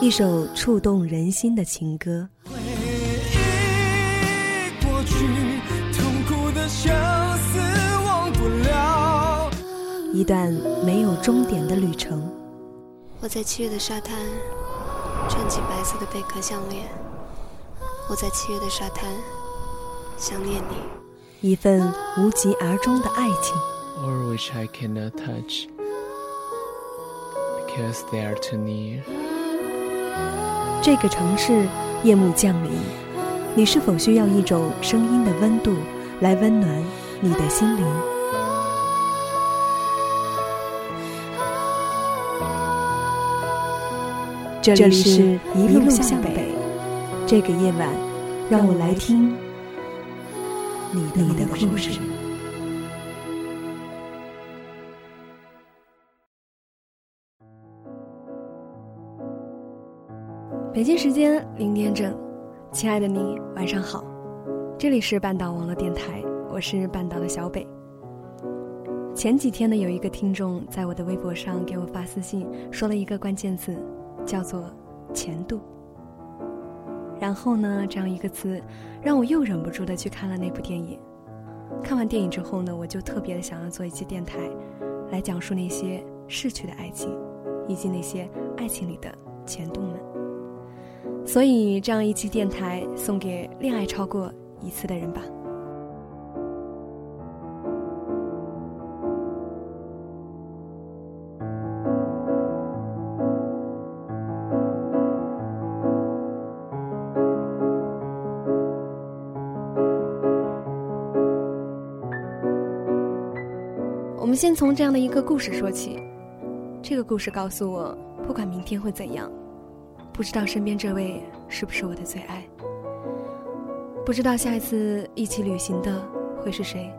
一首触动人心的情歌。回忆过去，痛苦的相思忘不了。一段没有终点的旅程。我在七月的沙滩，穿起白色的贝壳项链。我在七月的沙滩，想念你。一份无疾而终的爱情。or which I cannot touch because they are too near. 这个城市夜幕降临，你是否需要一种声音的温度来温暖你的心灵？这里是一路向北，这个夜晚，让我来听你的故事。北京时间零点整，亲爱的你，晚上好，这里是半岛网络电台，我是半岛的小北。前几天呢，有一个听众在我的微博上给我发私信，说了一个关键词，叫做“前度”。然后呢，这样一个词，让我又忍不住的去看了那部电影。看完电影之后呢，我就特别的想要做一期电台，来讲述那些逝去的爱情，以及那些爱情里的前度们。所以，这样一期电台送给恋爱超过一次的人吧。我们先从这样的一个故事说起。这个故事告诉我，不管明天会怎样。不知道身边这位是不是我的最爱？不知道下一次一起旅行的会是谁？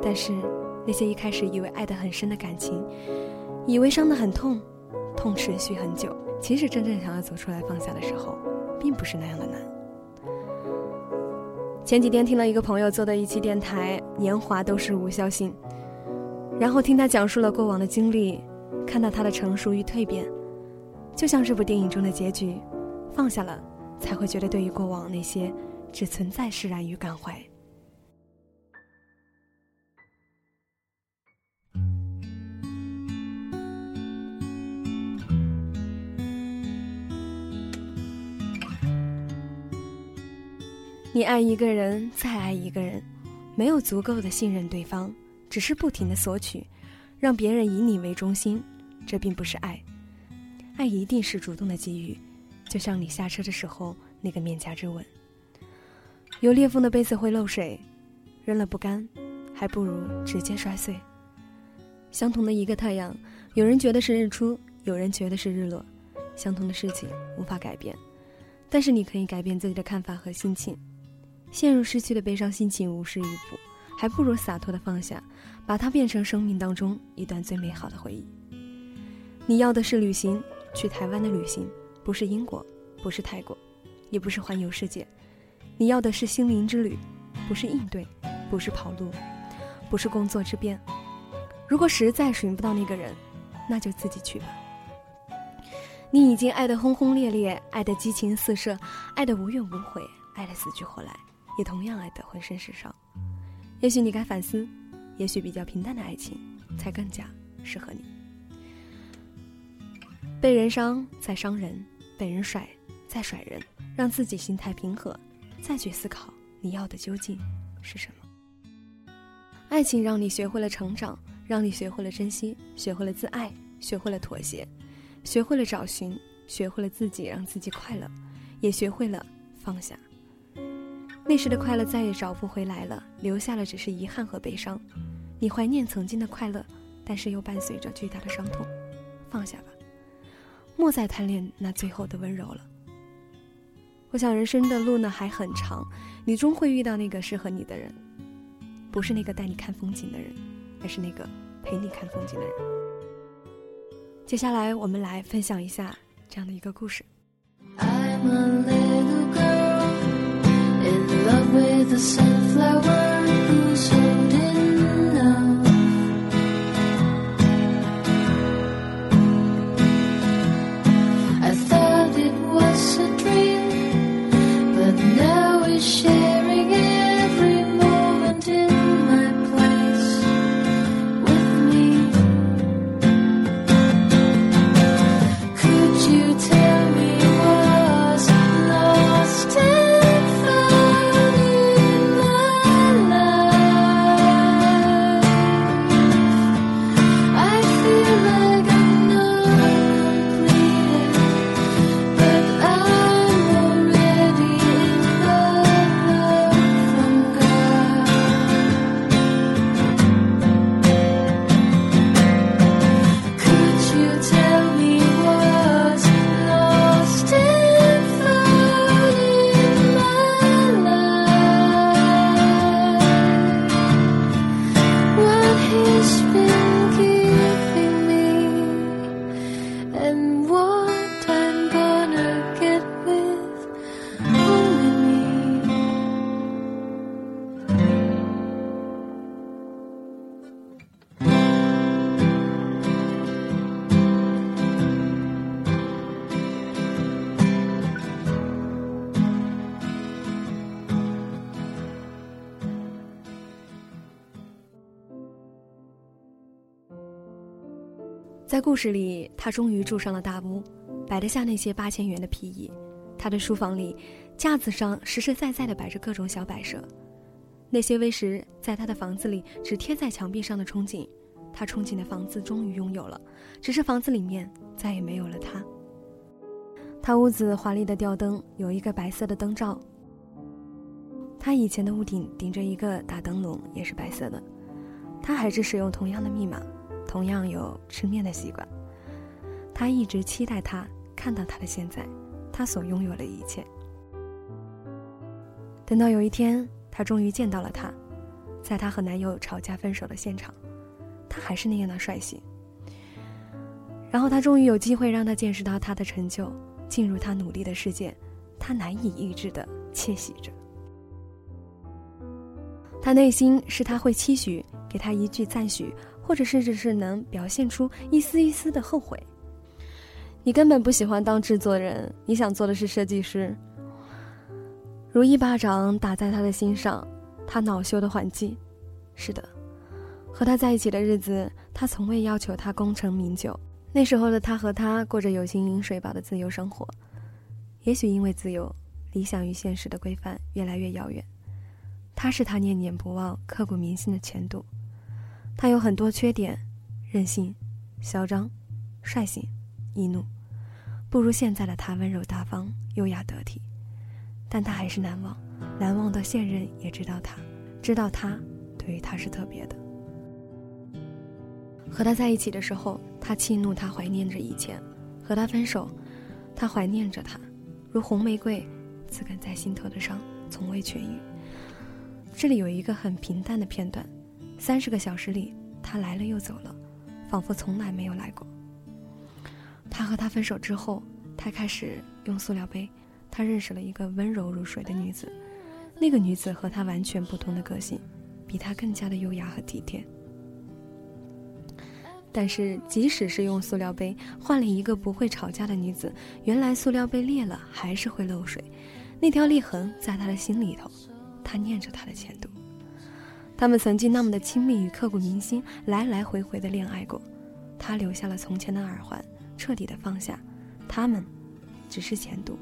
但是那些一开始以为爱得很深的感情，以为伤得很痛，痛持续很久，其实真正想要走出来放下的时候，并不是那样的难。前几天听了一个朋友做的一期电台《年华都是无效性》，然后听他讲述了过往的经历，看到他的成熟与蜕变。就像这部电影中的结局，放下了，才会觉得对于过往那些只存在释然与感怀。你爱一个人，再爱一个人，没有足够的信任对方，只是不停的索取，让别人以你为中心，这并不是爱。爱一定是主动的给予，就像你下车的时候那个面颊之吻。有裂缝的杯子会漏水，扔了不干，还不如直接摔碎。相同的一个太阳，有人觉得是日出，有人觉得是日落。相同的事情无法改变，但是你可以改变自己的看法和心情。陷入失去的悲伤心情无事一补，还不如洒脱的放下，把它变成生命当中一段最美好的回忆。你要的是旅行。去台湾的旅行，不是英国，不是泰国，也不是环游世界。你要的是心灵之旅，不是应对，不是跑路，不是工作之便。如果实在寻不到那个人，那就自己去吧。你已经爱得轰轰烈烈，爱得激情四射，爱得无怨无悔，爱得死去活来，也同样爱得浑身是伤。也许你该反思，也许比较平淡的爱情才更加适合你。被人伤再伤人，被人甩再甩人，让自己心态平和，再去思考你要的究竟是什么。爱情让你学会了成长，让你学会了珍惜，学会了自爱，学会了妥协，学会了找寻，学会了自己让自己快乐，也学会了放下。那时的快乐再也找不回来了，留下了只是遗憾和悲伤。你怀念曾经的快乐，但是又伴随着巨大的伤痛。放下吧。莫再贪恋那最后的温柔了。我想人生的路呢还很长，你终会遇到那个适合你的人，不是那个带你看风景的人，而是那个陪你看风景的人。接下来我们来分享一下这样的一个故事。在故事里，他终于住上了大屋，摆得下那些八千元的皮椅。他的书房里，架子上实实在在地摆着各种小摆设。那些 V 十在他的房子里只贴在墙壁上的憧憬，他憧憬的房子终于拥有了，只是房子里面再也没有了他。他屋子华丽的吊灯有一个白色的灯罩。他以前的屋顶顶着一个大灯笼，也是白色的。他还是使用同样的密码。同样有吃面的习惯，他一直期待他看到他的现在，他所拥有的一切。等到有一天，他终于见到了他，在他和男友吵架分手的现场，他还是那样的帅气。然后他终于有机会让他见识到他的成就，进入他努力的世界，他难以抑制的窃喜着。他内心是他会期许给他一句赞许。或者甚至是能表现出一丝一丝的后悔。你根本不喜欢当制作人，你想做的是设计师。如一巴掌打在他的心上，他恼羞的还击。是的，和他在一起的日子，他从未要求他功成名就。那时候的他和他过着有形饮水饱的自由生活。也许因为自由，理想与现实的规范越来越遥远。他是他念念不忘、刻骨铭心的前度。他有很多缺点，任性、嚣张、率性、易怒，不如现在的他温柔大方、优雅得体。但他还是难忘，难忘的现任也知道他，知道他对于他是特别的。和他在一起的时候，他气怒，他怀念着以前；和他分手，他怀念着他，如红玫瑰，刺根在心头的伤从未痊愈。这里有一个很平淡的片段。三十个小时里，他来了又走了，仿佛从来没有来过。他和他分手之后，他开始用塑料杯。他认识了一个温柔如水的女子，那个女子和他完全不同的个性，比他更加的优雅和体贴。但是，即使是用塑料杯换了一个不会吵架的女子，原来塑料杯裂了还是会漏水，那条裂痕在他的心里头，他念着他的前度。他们曾经那么的亲密与刻骨铭心，来来回回的恋爱过。他留下了从前的耳环，彻底的放下。他们，只是前度。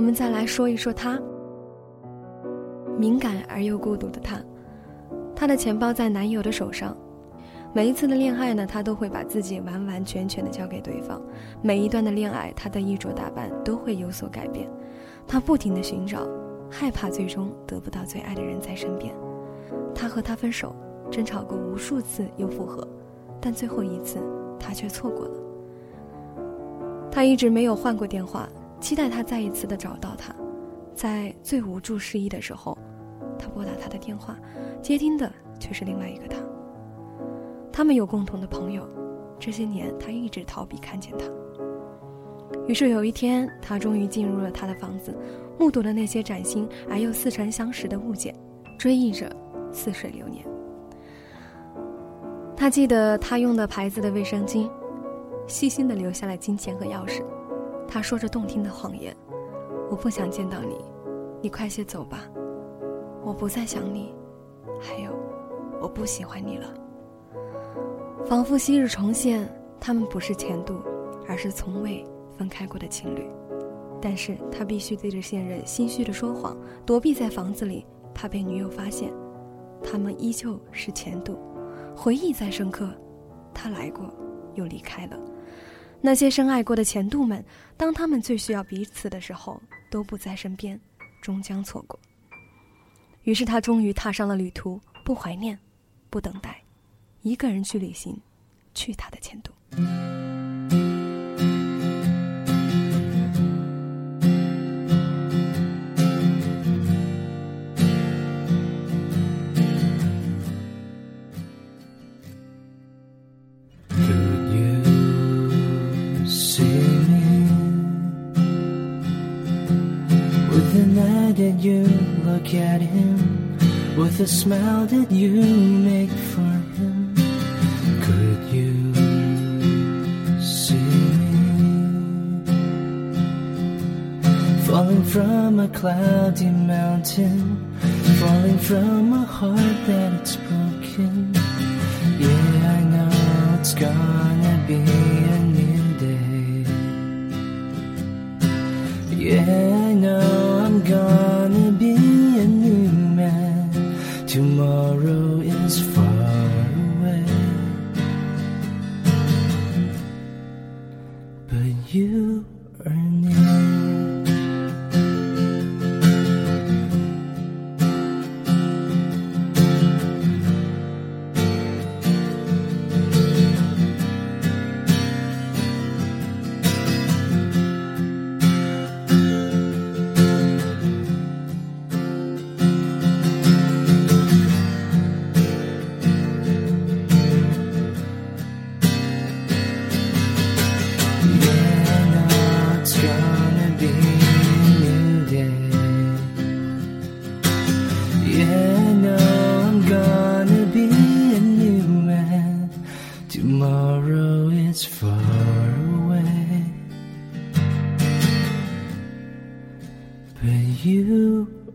我们再来说一说他，敏感而又孤独的他。他的钱包在男友的手上，每一次的恋爱呢，他都会把自己完完全全的交给对方。每一段的恋爱，他的衣着打扮都会有所改变。他不停的寻找，害怕最终得不到最爱的人在身边。他和他分手，争吵过无数次又复合，但最后一次他却错过了。他一直没有换过电话。期待他再一次的找到他，在最无助失意的时候，他拨打他的电话，接听的却是另外一个他。他们有共同的朋友，这些年他一直逃避看见他。于是有一天，他终于进入了他的房子，目睹了那些崭新而又似曾相识的物件，追忆着似水流年。他记得他用的牌子的卫生巾，细心的留下了金钱和钥匙。他说着动听的谎言：“我不想见到你，你快些走吧，我不再想你，还有，我不喜欢你了。”仿佛昔日重现，他们不是前度，而是从未分开过的情侣。但是他必须对着现任心虚的说谎，躲避在房子里，怕被女友发现。他们依旧是前度。回忆再深刻，他来过，又离开了。那些深爱过的前度们，当他们最需要彼此的时候，都不在身边，终将错过。于是他终于踏上了旅途，不怀念，不等待，一个人去旅行，去他的前度。Look at him with the smile that you make for him. Could you see me falling from a cloudy mountain, falling from a heart that's broken?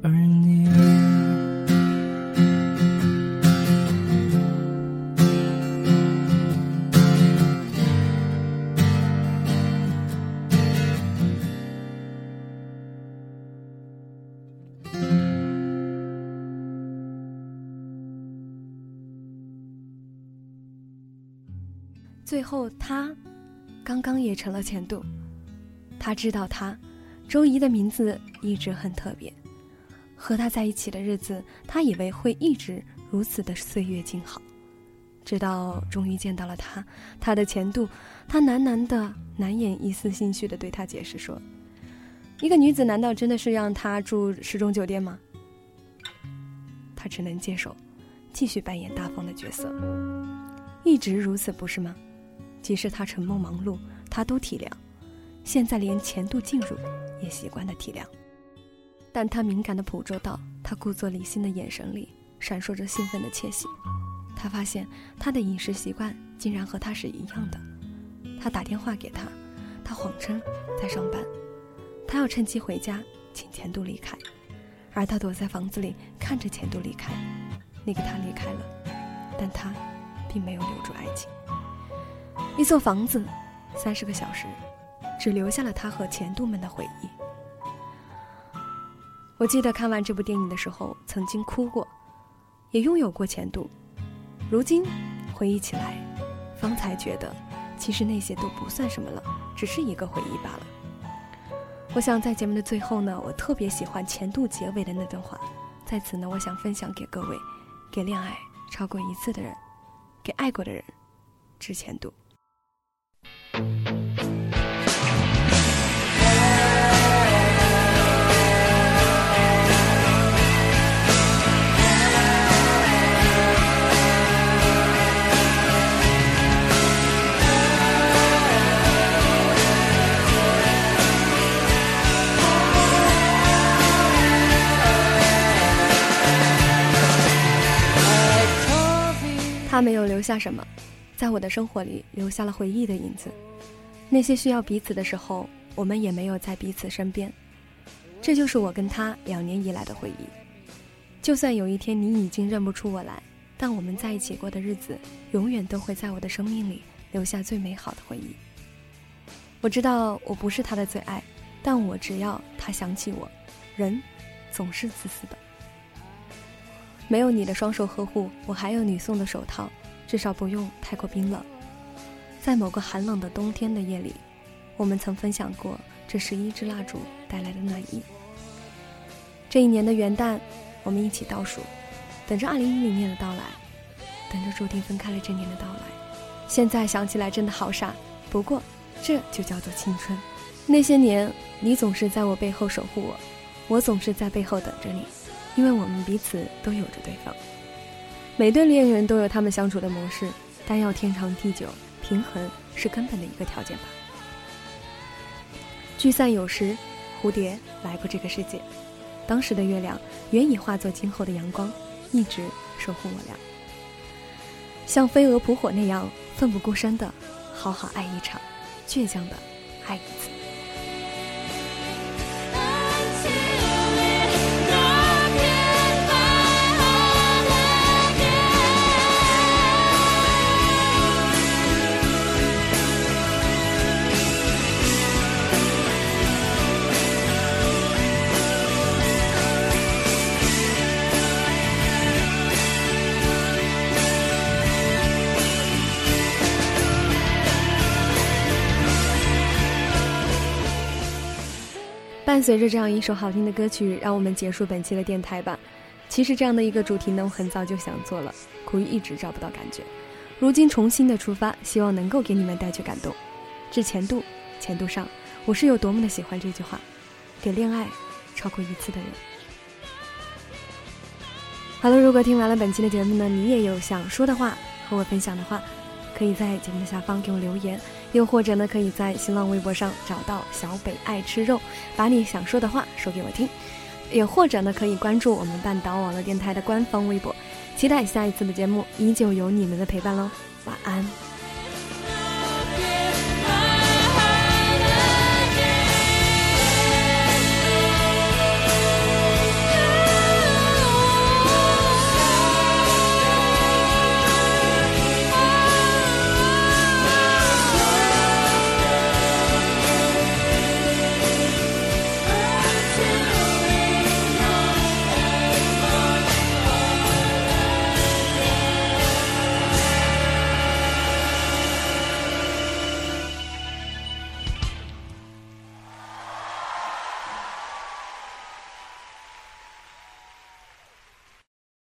而你最后，他刚刚也成了前度。他知道，他周怡的名字一直很特别。和他在一起的日子，他以为会一直如此的岁月静好，直到终于见到了他，他的前度。他喃喃的、难掩一丝心虚的对他解释说：“一个女子难道真的是让他住十中酒店吗？”他只能接受，继续扮演大方的角色。一直如此，不是吗？即使他沉默忙碌，他都体谅。现在连前度进入，也习惯的体谅。但他敏感的捕捉到他故作理性的眼神里闪烁着兴奋的窃喜。他发现他的饮食习惯竟然和他是一样的。他打电话给他，他谎称在上班，他要趁机回家请前度离开，而他躲在房子里看着前度离开。那个他离开了，但他并没有留住爱情。一座房子，三十个小时，只留下了他和前度们的回忆。我记得看完这部电影的时候，曾经哭过，也拥有过前度。如今回忆起来，方才觉得，其实那些都不算什么了，只是一个回忆罢了。我想在节目的最后呢，我特别喜欢前度结尾的那段话，在此呢，我想分享给各位，给恋爱超过一次的人，给爱过的人，致前度。他没有留下什么，在我的生活里留下了回忆的影子。那些需要彼此的时候，我们也没有在彼此身边。这就是我跟他两年以来的回忆。就算有一天你已经认不出我来，但我们在一起过的日子，永远都会在我的生命里留下最美好的回忆。我知道我不是他的最爱，但我只要他想起我，人总是自私的。没有你的双手呵护，我还有你送的手套，至少不用太过冰冷。在某个寒冷的冬天的夜里，我们曾分享过这十一支蜡烛带来的暖意。这一年的元旦，我们一起倒数，等着二零一零年的到来，等着注定分开了这年的到来。现在想起来真的好傻，不过这就叫做青春。那些年，你总是在我背后守护我，我总是在背后等着你，因为我们彼此都有着对方。每对恋人都有他们相处的模式，但要天长地久。平衡是根本的一个条件吧。聚散有时，蝴蝶来过这个世界，当时的月亮原已化作今后的阳光，一直守护我俩，像飞蛾扑火那样奋不顾身的好好爱一场，倔强的爱一次。随着这样一首好听的歌曲，让我们结束本期的电台吧。其实这样的一个主题呢，我很早就想做了，苦于一直找不到感觉。如今重新的出发，希望能够给你们带去感动。致前度，前度上，我是有多么的喜欢这句话，给恋爱超过一次的人。好了，如果听完了本期的节目呢，你也有想说的话和我分享的话，可以在节目的下方给我留言。又或者呢，可以在新浪微博上找到小北爱吃肉，把你想说的话说给我听。也或者呢，可以关注我们半岛网络电台的官方微博，期待下一次的节目依旧有你们的陪伴喽。晚安。